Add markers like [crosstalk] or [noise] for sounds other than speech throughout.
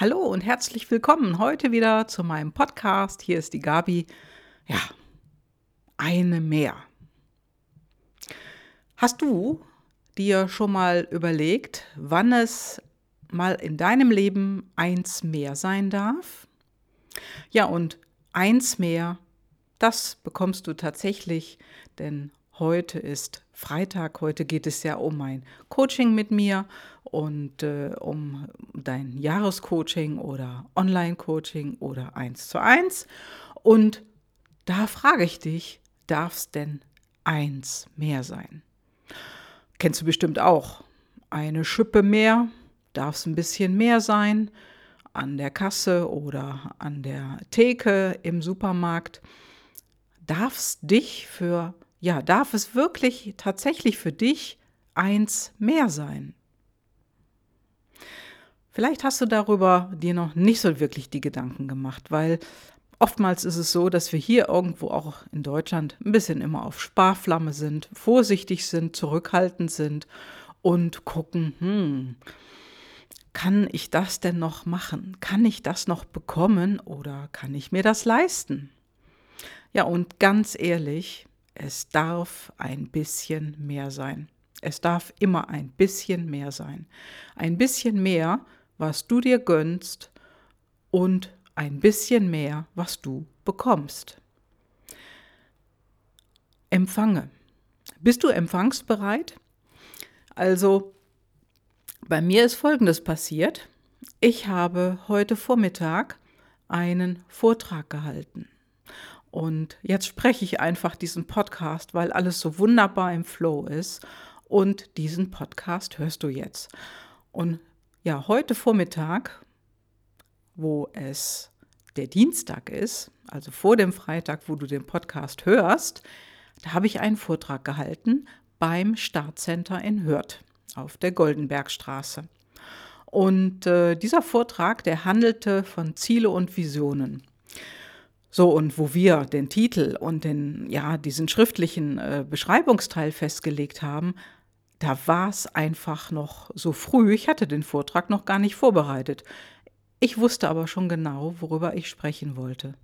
Hallo und herzlich willkommen heute wieder zu meinem Podcast. Hier ist die Gabi. Ja, eine mehr. Hast du dir schon mal überlegt, wann es mal in deinem Leben eins mehr sein darf? Ja, und eins mehr, das bekommst du tatsächlich, denn heute ist Freitag. Heute geht es ja um ein Coaching mit mir und äh, um dein Jahrescoaching oder Online-Coaching oder eins zu eins. Und da frage ich dich, darf es denn eins mehr sein? Kennst du bestimmt auch. Eine Schippe mehr, darf es ein bisschen mehr sein an der Kasse oder an der Theke im Supermarkt. Darf es dich für, ja, darf es wirklich tatsächlich für dich eins mehr sein? Vielleicht hast du darüber dir noch nicht so wirklich die Gedanken gemacht, weil oftmals ist es so, dass wir hier irgendwo auch in Deutschland ein bisschen immer auf Sparflamme sind, vorsichtig sind, zurückhaltend sind und gucken, hm, kann ich das denn noch machen? Kann ich das noch bekommen oder kann ich mir das leisten? Ja, und ganz ehrlich, es darf ein bisschen mehr sein. Es darf immer ein bisschen mehr sein. Ein bisschen mehr, was du dir gönnst und ein bisschen mehr, was du bekommst. Empfange. Bist du empfangsbereit? Also, bei mir ist Folgendes passiert. Ich habe heute Vormittag einen Vortrag gehalten. Und jetzt spreche ich einfach diesen Podcast, weil alles so wunderbar im Flow ist. Und diesen Podcast hörst du jetzt. Und ja, heute Vormittag, wo es der Dienstag ist, also vor dem Freitag, wo du den Podcast hörst, da habe ich einen Vortrag gehalten beim Startcenter in Hürth auf der Goldenbergstraße. Und äh, dieser Vortrag, der handelte von Ziele und Visionen. So, und wo wir den Titel und den, ja, diesen schriftlichen äh, Beschreibungsteil festgelegt haben, da war es einfach noch so früh. Ich hatte den Vortrag noch gar nicht vorbereitet. Ich wusste aber schon genau, worüber ich sprechen wollte.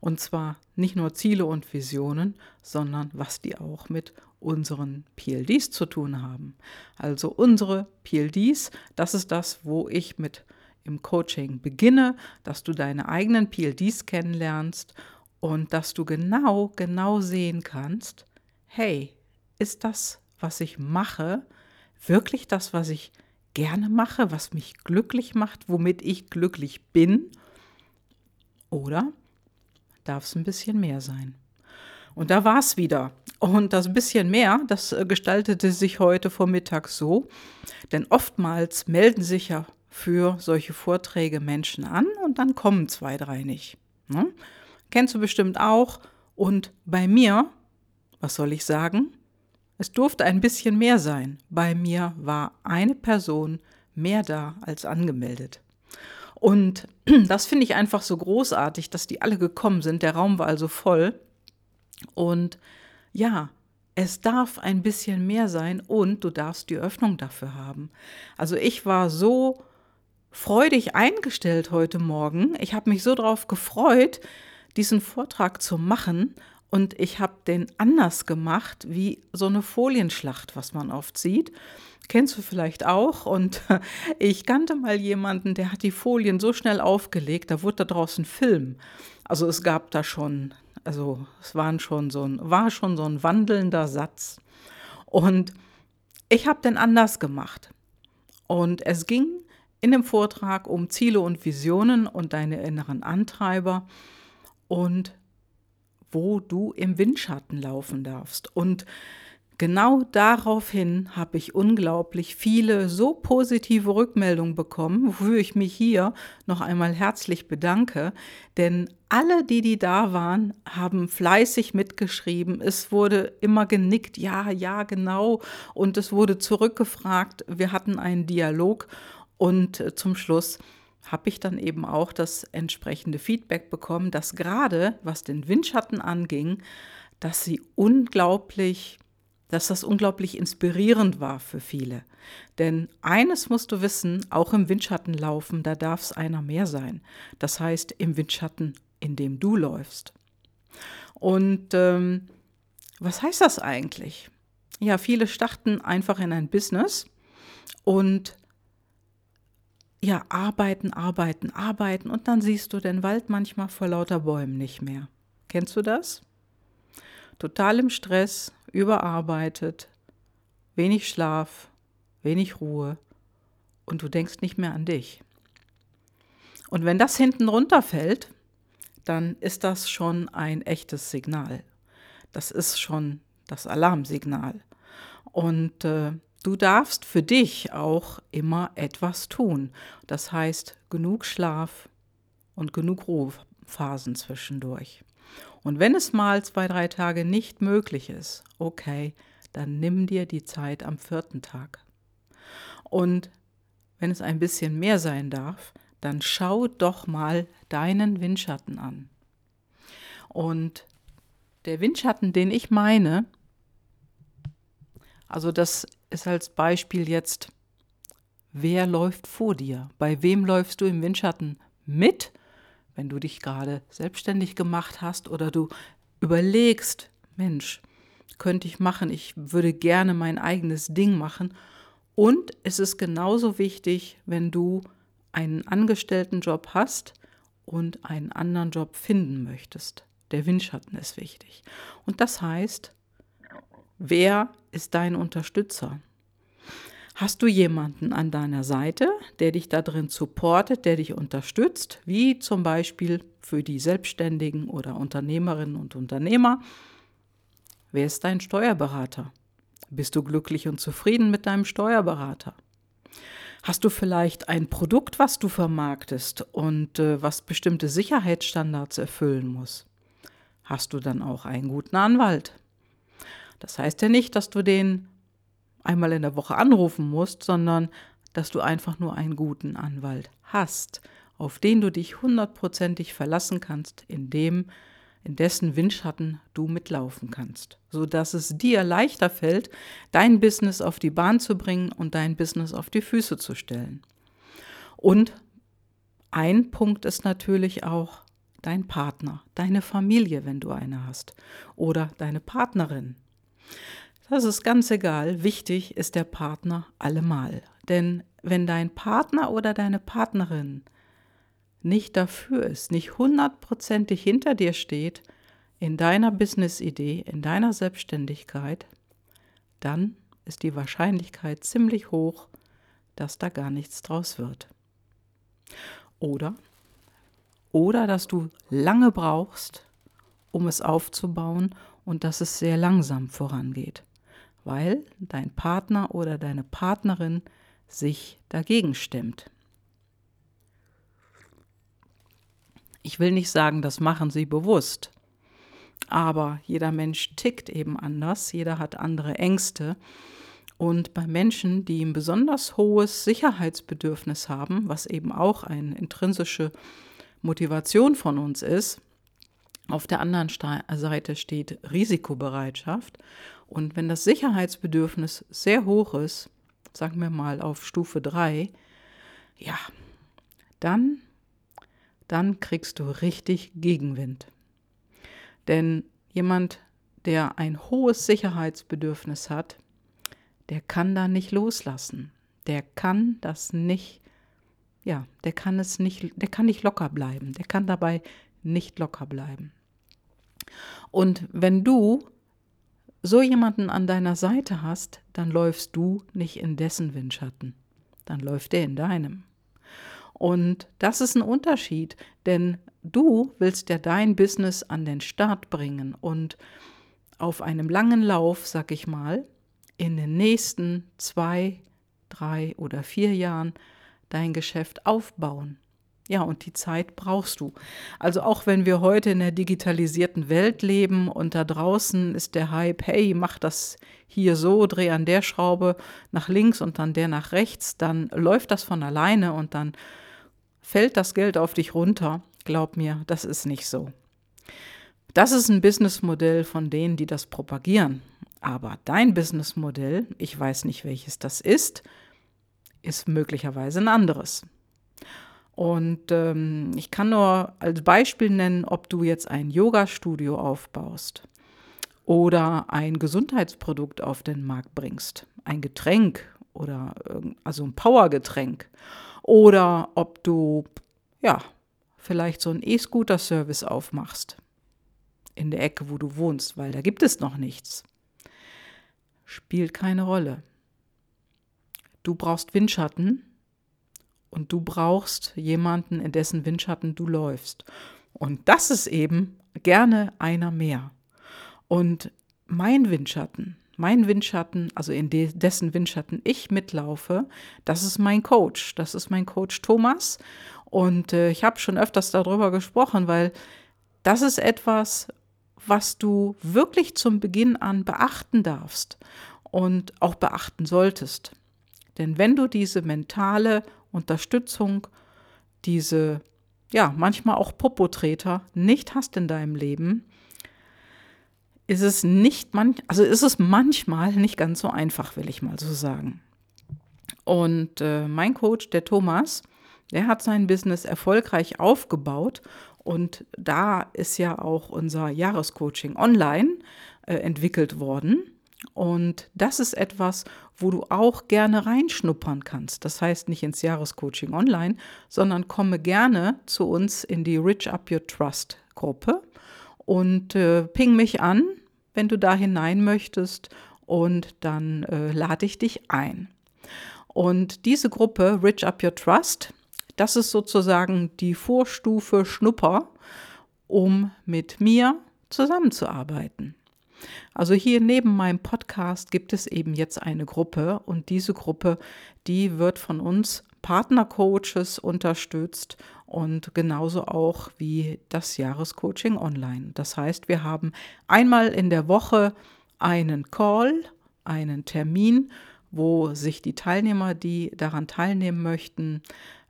Und zwar nicht nur Ziele und Visionen, sondern was die auch mit unseren PLDs zu tun haben. Also unsere PLDs, das ist das, wo ich mit im Coaching beginne, dass du deine eigenen PLDs kennenlernst und dass du genau, genau sehen kannst, hey, ist das was ich mache, wirklich das, was ich gerne mache, was mich glücklich macht, womit ich glücklich bin? Oder darf es ein bisschen mehr sein? Und da war es wieder. Und das bisschen mehr, das äh, gestaltete sich heute Vormittag so, denn oftmals melden sich ja für solche Vorträge Menschen an und dann kommen zwei, drei nicht. Ne? Kennst du bestimmt auch. Und bei mir, was soll ich sagen? Es durfte ein bisschen mehr sein. Bei mir war eine Person mehr da als angemeldet. Und [clears throat] das finde ich einfach so großartig, dass die alle gekommen sind. Der Raum war also voll. Und ja, es darf ein bisschen mehr sein und du darfst die Öffnung dafür haben. Also ich war so freudig eingestellt heute Morgen. Ich habe mich so darauf gefreut, diesen Vortrag zu machen und ich habe den anders gemacht wie so eine Folienschlacht, was man oft sieht. Kennst du vielleicht auch? Und [laughs] ich kannte mal jemanden, der hat die Folien so schnell aufgelegt, da wurde da draußen Film. Also es gab da schon, also es waren schon so ein, war schon so ein wandelnder Satz. Und ich habe den anders gemacht. Und es ging in dem Vortrag um Ziele und Visionen und deine inneren Antreiber. Und wo du im Windschatten laufen darfst. Und genau daraufhin habe ich unglaublich viele so positive Rückmeldungen bekommen, wofür ich mich hier noch einmal herzlich bedanke. Denn alle, die, die da waren, haben fleißig mitgeschrieben. Es wurde immer genickt, ja, ja, genau. Und es wurde zurückgefragt. Wir hatten einen Dialog. Und äh, zum Schluss habe ich dann eben auch das entsprechende Feedback bekommen, dass gerade was den Windschatten anging, dass sie unglaublich, dass das unglaublich inspirierend war für viele. Denn eines musst du wissen, auch im Windschatten laufen, da darf es einer mehr sein. Das heißt, im Windschatten, in dem du läufst. Und ähm, was heißt das eigentlich? Ja, viele starten einfach in ein Business und ja, arbeiten, arbeiten, arbeiten und dann siehst du den Wald manchmal vor lauter Bäumen nicht mehr. Kennst du das? Total im Stress, überarbeitet, wenig Schlaf, wenig Ruhe und du denkst nicht mehr an dich. Und wenn das hinten runterfällt, dann ist das schon ein echtes Signal. Das ist schon das Alarmsignal. Und äh, du darfst für dich auch immer etwas tun. Das heißt, genug Schlaf und genug Ruhephasen zwischendurch. Und wenn es mal zwei, drei Tage nicht möglich ist, okay, dann nimm dir die Zeit am vierten Tag. Und wenn es ein bisschen mehr sein darf, dann schau doch mal deinen Windschatten an. Und der Windschatten, den ich meine, also das ist als Beispiel jetzt, wer läuft vor dir? Bei wem läufst du im Windschatten mit? Wenn du dich gerade selbstständig gemacht hast oder du überlegst, Mensch, könnte ich machen, ich würde gerne mein eigenes Ding machen. Und es ist genauso wichtig, wenn du einen Angestelltenjob hast und einen anderen Job finden möchtest. Der Windschatten ist wichtig. Und das heißt, wer ist dein Unterstützer? Hast du jemanden an deiner Seite, der dich da drin supportet, der dich unterstützt, wie zum Beispiel für die Selbstständigen oder Unternehmerinnen und Unternehmer? Wer ist dein Steuerberater? Bist du glücklich und zufrieden mit deinem Steuerberater? Hast du vielleicht ein Produkt, was du vermarktest und äh, was bestimmte Sicherheitsstandards erfüllen muss? Hast du dann auch einen guten Anwalt? Das heißt ja nicht, dass du den einmal in der Woche anrufen musst, sondern dass du einfach nur einen guten Anwalt hast, auf den du dich hundertprozentig verlassen kannst, in dem in dessen Windschatten du mitlaufen kannst, so dass es dir leichter fällt, dein Business auf die Bahn zu bringen und dein Business auf die Füße zu stellen. Und ein Punkt ist natürlich auch dein Partner, deine Familie, wenn du eine hast, oder deine Partnerin. Das ist ganz egal. Wichtig ist der Partner allemal. Denn wenn dein Partner oder deine Partnerin nicht dafür ist, nicht hundertprozentig hinter dir steht, in deiner Business-Idee, in deiner Selbstständigkeit, dann ist die Wahrscheinlichkeit ziemlich hoch, dass da gar nichts draus wird. Oder, oder dass du lange brauchst, um es aufzubauen und dass es sehr langsam vorangeht weil dein Partner oder deine Partnerin sich dagegen stimmt. Ich will nicht sagen, das machen sie bewusst, aber jeder Mensch tickt eben anders, jeder hat andere Ängste. Und bei Menschen, die ein besonders hohes Sicherheitsbedürfnis haben, was eben auch eine intrinsische Motivation von uns ist, auf der anderen Seite steht Risikobereitschaft. Und wenn das Sicherheitsbedürfnis sehr hoch ist, sagen wir mal auf Stufe 3, ja, dann, dann kriegst du richtig Gegenwind. Denn jemand, der ein hohes Sicherheitsbedürfnis hat, der kann da nicht loslassen. Der kann das nicht, ja, der kann es nicht, der kann nicht locker bleiben. Der kann dabei nicht locker bleiben. Und wenn du so jemanden an deiner Seite hast, dann läufst du nicht in dessen Windschatten, dann läuft er in deinem. Und das ist ein Unterschied, denn du willst ja dein Business an den Start bringen und auf einem langen Lauf, sag ich mal, in den nächsten zwei, drei oder vier Jahren dein Geschäft aufbauen. Ja, und die Zeit brauchst du. Also auch wenn wir heute in der digitalisierten Welt leben und da draußen ist der Hype, hey, mach das hier so, dreh an der Schraube nach links und dann der nach rechts, dann läuft das von alleine und dann fällt das Geld auf dich runter. Glaub mir, das ist nicht so. Das ist ein Businessmodell von denen, die das propagieren. Aber dein Businessmodell, ich weiß nicht, welches das ist, ist möglicherweise ein anderes. Und ähm, ich kann nur als Beispiel nennen, ob du jetzt ein Yoga-Studio aufbaust oder ein Gesundheitsprodukt auf den Markt bringst, ein Getränk oder also ein Powergetränk. Oder ob du ja vielleicht so einen E-Scooter-Service aufmachst in der Ecke, wo du wohnst, weil da gibt es noch nichts. Spielt keine Rolle. Du brauchst Windschatten und du brauchst jemanden, in dessen Windschatten du läufst. Und das ist eben gerne einer mehr. Und mein Windschatten, mein Windschatten, also in dessen Windschatten ich mitlaufe, das ist mein Coach. Das ist mein Coach Thomas. Und äh, ich habe schon öfters darüber gesprochen, weil das ist etwas, was du wirklich zum Beginn an beachten darfst und auch beachten solltest. Denn wenn du diese mentale Unterstützung, diese ja, manchmal auch Popotreter nicht hast in deinem Leben, ist es nicht man, also ist es manchmal nicht ganz so einfach, will ich mal so sagen. Und äh, mein Coach, der Thomas, der hat sein Business erfolgreich aufgebaut und da ist ja auch unser Jahrescoaching online äh, entwickelt worden. Und das ist etwas, wo du auch gerne reinschnuppern kannst. Das heißt nicht ins Jahrescoaching online, sondern komme gerne zu uns in die Rich Up Your Trust Gruppe und äh, ping mich an, wenn du da hinein möchtest und dann äh, lade ich dich ein. Und diese Gruppe Rich Up Your Trust, das ist sozusagen die Vorstufe Schnupper, um mit mir zusammenzuarbeiten. Also hier neben meinem Podcast gibt es eben jetzt eine Gruppe und diese Gruppe, die wird von uns Partnercoaches unterstützt und genauso auch wie das Jahrescoaching online. Das heißt, wir haben einmal in der Woche einen Call, einen Termin, wo sich die Teilnehmer, die daran teilnehmen möchten,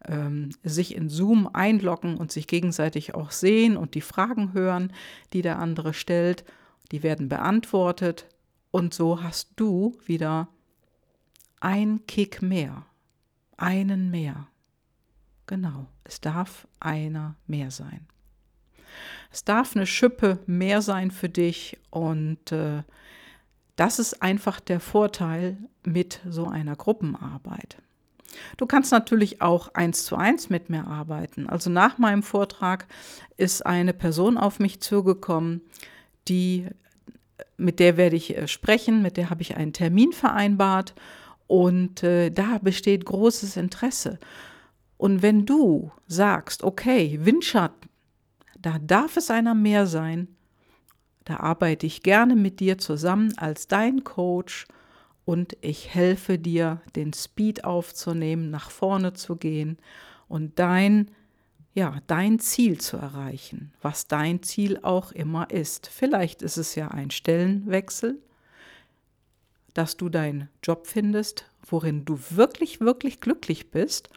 ähm, sich in Zoom einloggen und sich gegenseitig auch sehen und die Fragen hören, die der andere stellt. Die werden beantwortet und so hast du wieder ein Kick mehr, einen mehr. Genau, es darf einer mehr sein. Es darf eine Schippe mehr sein für dich und äh, das ist einfach der Vorteil mit so einer Gruppenarbeit. Du kannst natürlich auch eins zu eins mit mir arbeiten. Also nach meinem Vortrag ist eine Person auf mich zugekommen, die, mit der werde ich äh, sprechen, mit der habe ich einen Termin vereinbart und äh, da besteht großes Interesse. Und wenn du sagst, okay, Windschatten, da darf es einer mehr sein, da arbeite ich gerne mit dir zusammen als dein Coach und ich helfe dir, den Speed aufzunehmen, nach vorne zu gehen und dein ja, dein Ziel zu erreichen, was dein Ziel auch immer ist. Vielleicht ist es ja ein Stellenwechsel, dass du deinen Job findest, worin du wirklich, wirklich glücklich bist.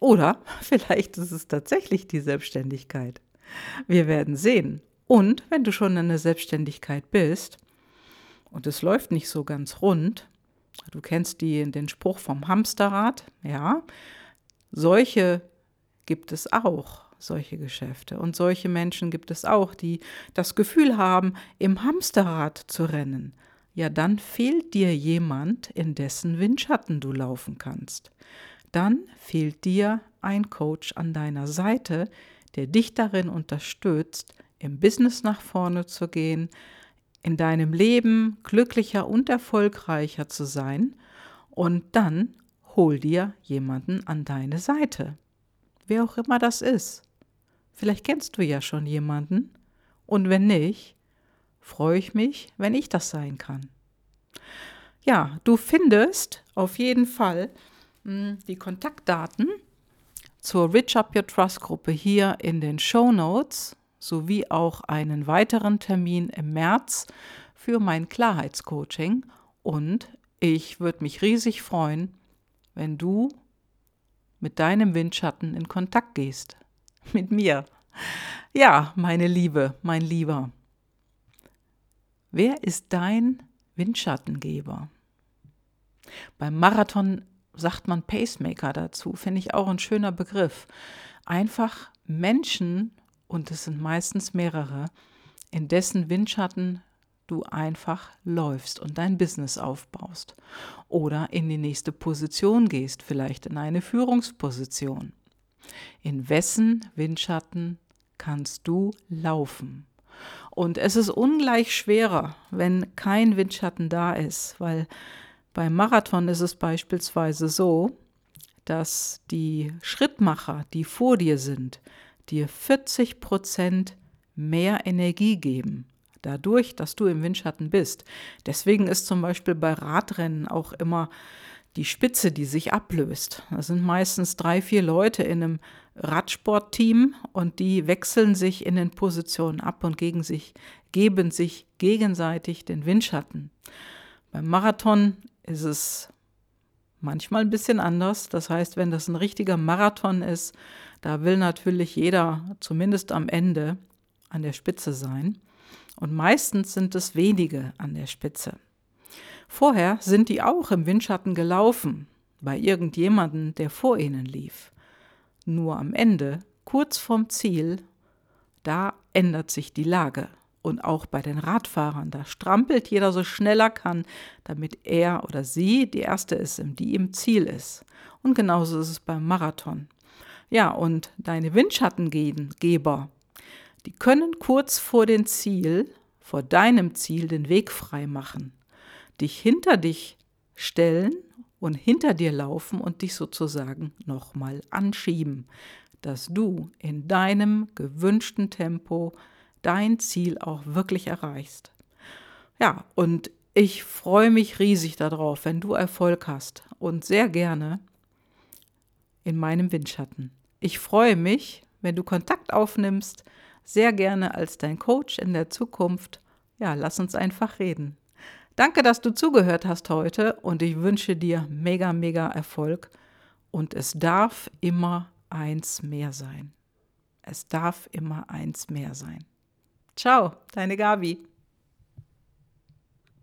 Oder [laughs] vielleicht ist es tatsächlich die Selbstständigkeit. Wir werden sehen. Und wenn du schon in der Selbstständigkeit bist und es läuft nicht so ganz rund, du kennst die, den Spruch vom Hamsterrad, ja, solche gibt es auch solche Geschäfte. Und solche Menschen gibt es auch, die das Gefühl haben, im Hamsterrad zu rennen. Ja, dann fehlt dir jemand, in dessen Windschatten du laufen kannst. Dann fehlt dir ein Coach an deiner Seite, der dich darin unterstützt, im Business nach vorne zu gehen, in deinem Leben glücklicher und erfolgreicher zu sein. Und dann hol dir jemanden an deine Seite. Wer auch immer das ist. Vielleicht kennst du ja schon jemanden. Und wenn nicht, freue ich mich, wenn ich das sein kann. Ja, du findest auf jeden Fall hm, die Kontaktdaten zur Rich Up Your Trust Gruppe hier in den Show Notes sowie auch einen weiteren Termin im März für mein Klarheitscoaching. Und ich würde mich riesig freuen, wenn du mit deinem Windschatten in Kontakt gehst mit mir. Ja, meine Liebe, mein Lieber. Wer ist dein Windschattengeber. Beim Marathon sagt man Pacemaker dazu, finde ich auch ein schöner Begriff. Einfach Menschen, und es sind meistens mehrere, in dessen Windschatten du einfach läufst und dein Business aufbaust oder in die nächste Position gehst, vielleicht in eine Führungsposition. In wessen Windschatten kannst du laufen? Und es ist ungleich schwerer, wenn kein Windschatten da ist, weil beim Marathon ist es beispielsweise so, dass die Schrittmacher, die vor dir sind, dir 40 Prozent mehr Energie geben, dadurch, dass du im Windschatten bist. Deswegen ist zum Beispiel bei Radrennen auch immer die Spitze, die sich ablöst. Das sind meistens drei, vier Leute in einem Radsportteam und die wechseln sich in den Positionen ab und gegen sich, geben sich gegenseitig den Windschatten. Beim Marathon ist es manchmal ein bisschen anders. Das heißt, wenn das ein richtiger Marathon ist, da will natürlich jeder zumindest am Ende an der Spitze sein. Und meistens sind es wenige an der Spitze. Vorher sind die auch im Windschatten gelaufen, bei irgendjemanden, der vor ihnen lief. Nur am Ende, kurz vorm Ziel, da ändert sich die Lage. Und auch bei den Radfahrern, da strampelt jeder so schnell er kann, damit er oder sie die Erste ist, die im Ziel ist. Und genauso ist es beim Marathon. Ja, und deine Windschattengeber, die können kurz vor dem Ziel, vor deinem Ziel, den Weg frei machen, dich hinter dich stellen und hinter dir laufen und dich sozusagen nochmal anschieben, dass du in deinem gewünschten Tempo dein Ziel auch wirklich erreichst. Ja, und ich freue mich riesig darauf, wenn du Erfolg hast und sehr gerne in meinem Windschatten. Ich freue mich, wenn du Kontakt aufnimmst sehr gerne als dein Coach in der Zukunft. Ja, lass uns einfach reden. Danke, dass du zugehört hast heute und ich wünsche dir mega, mega Erfolg. Und es darf immer eins mehr sein. Es darf immer eins mehr sein. Ciao, deine Gabi.